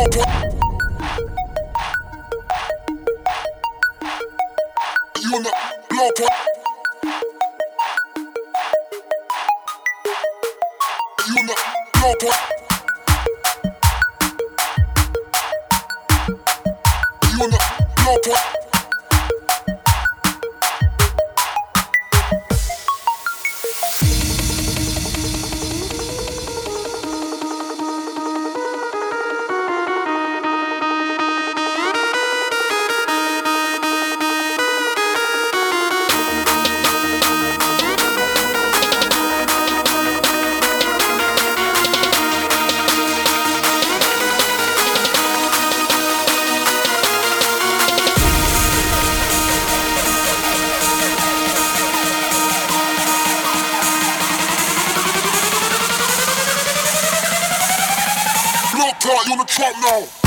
Loco. God, you the Trump now.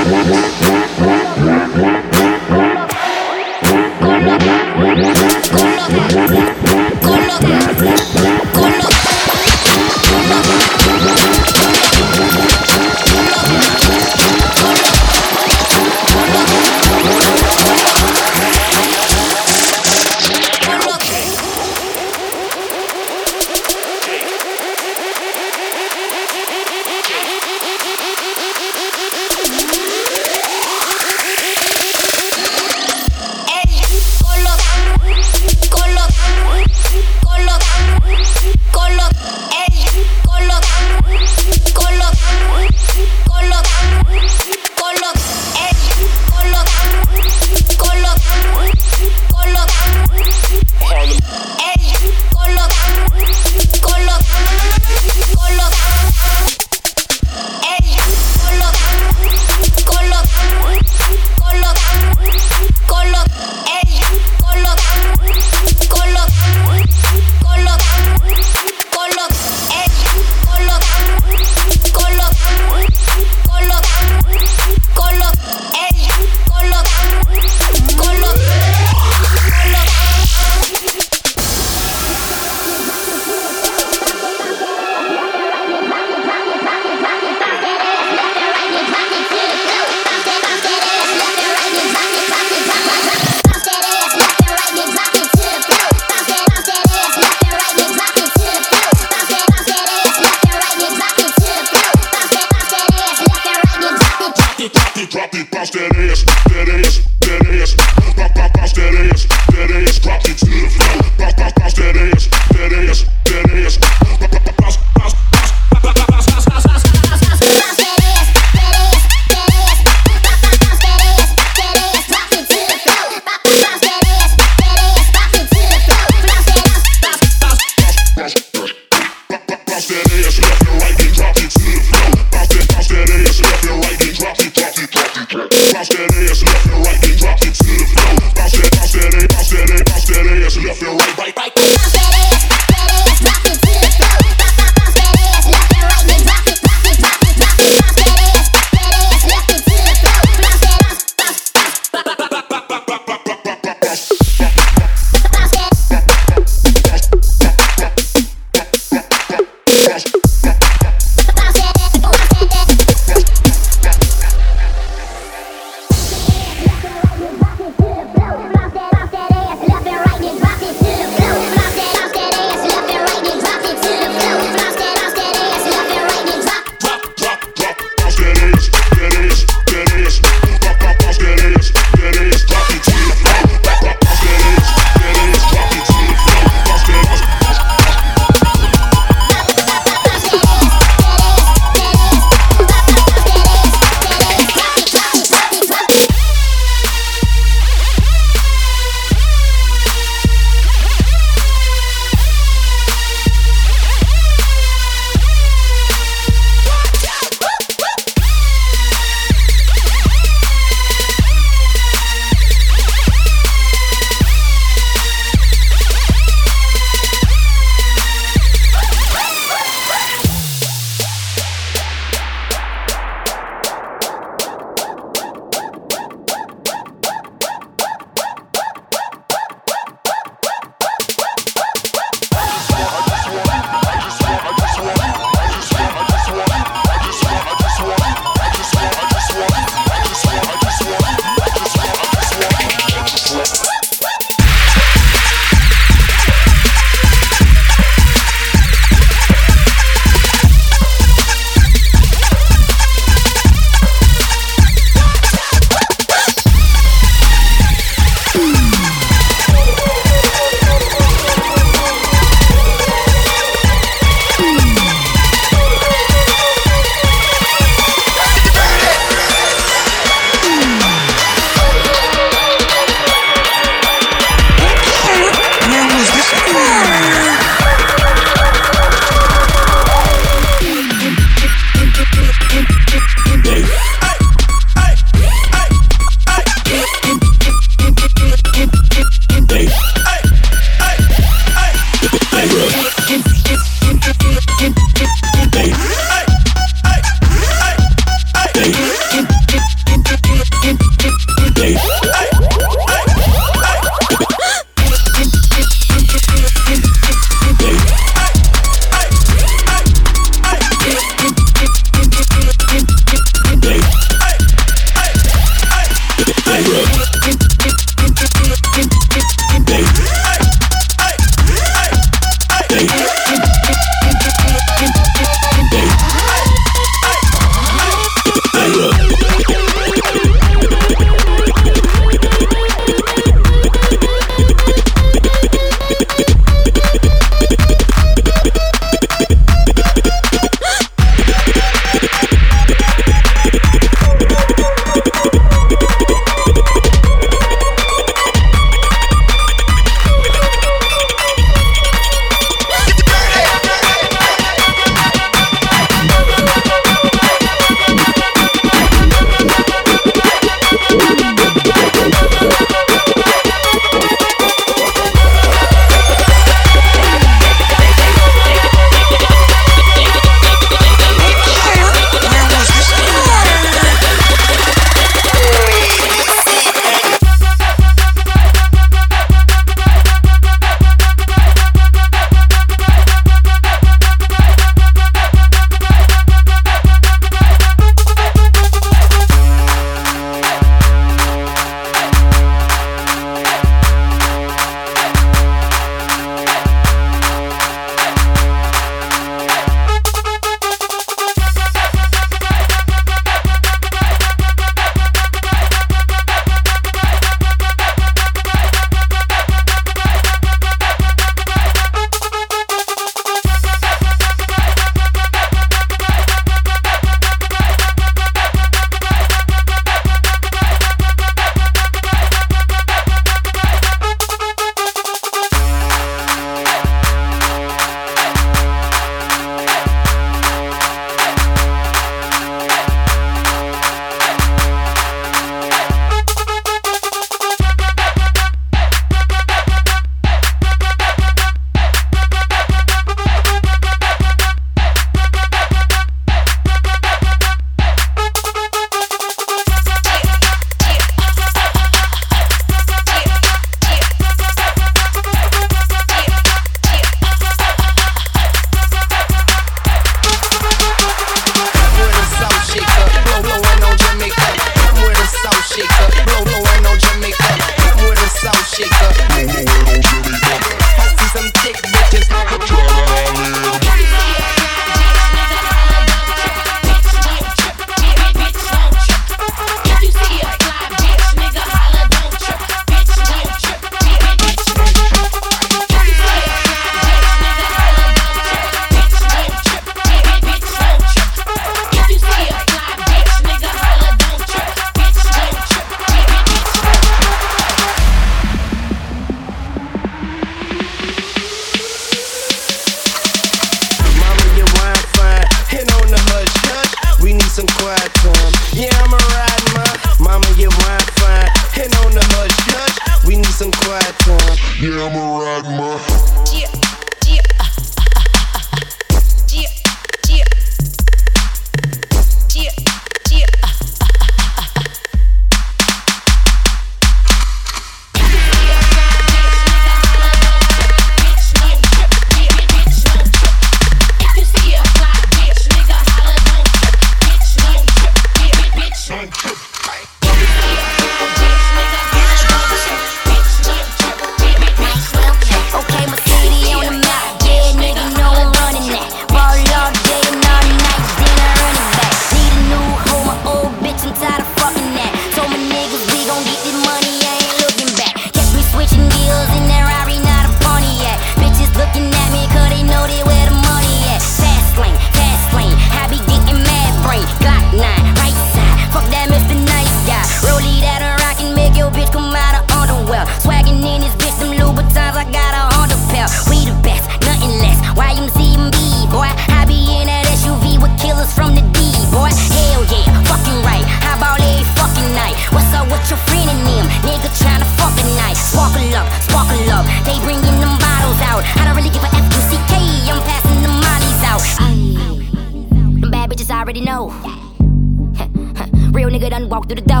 through the doubt.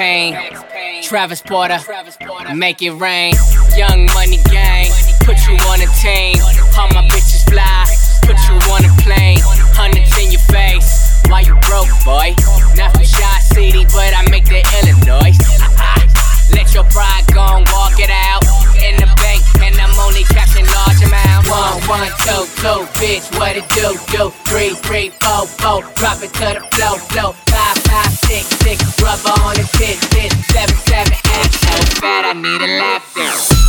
Payne, Travis Porter, make it rain. Young Money Gang, put you on a team. All my bitches fly, put you on a plane. Hundreds in your face, why you broke, boy? Not from Shy City, but I make the Illinois. Let your pride go and walk it out in the bank, and I'm only catching. One, one, two, two, bitch, what it do, do? Three, three, four, four, drop it to the flow, flow. Five, five, six, six, rubber on the bitch, bitch. Seven, seven, eight, so bad I need a lap there.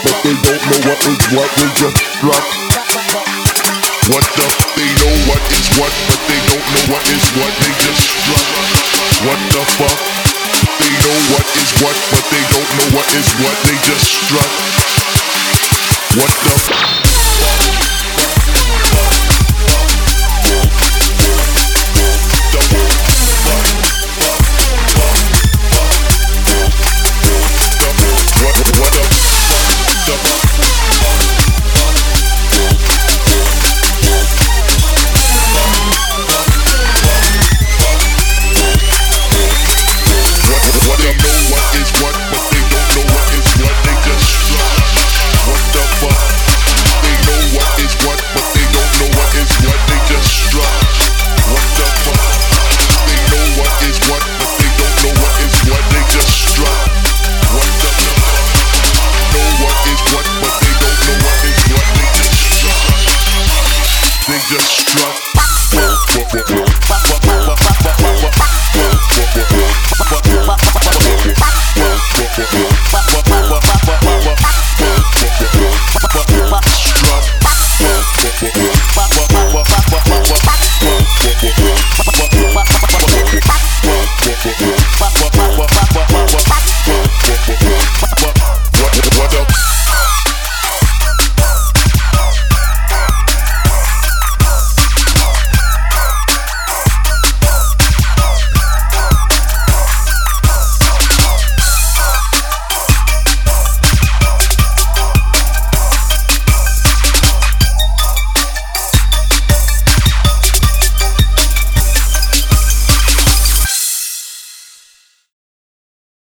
But they don't know what is what. They just strut. What the? They know what is what, but they don't know what is what. They just strut. What the fuck? They know what is what, but they don't know what is what. They just strut. What the?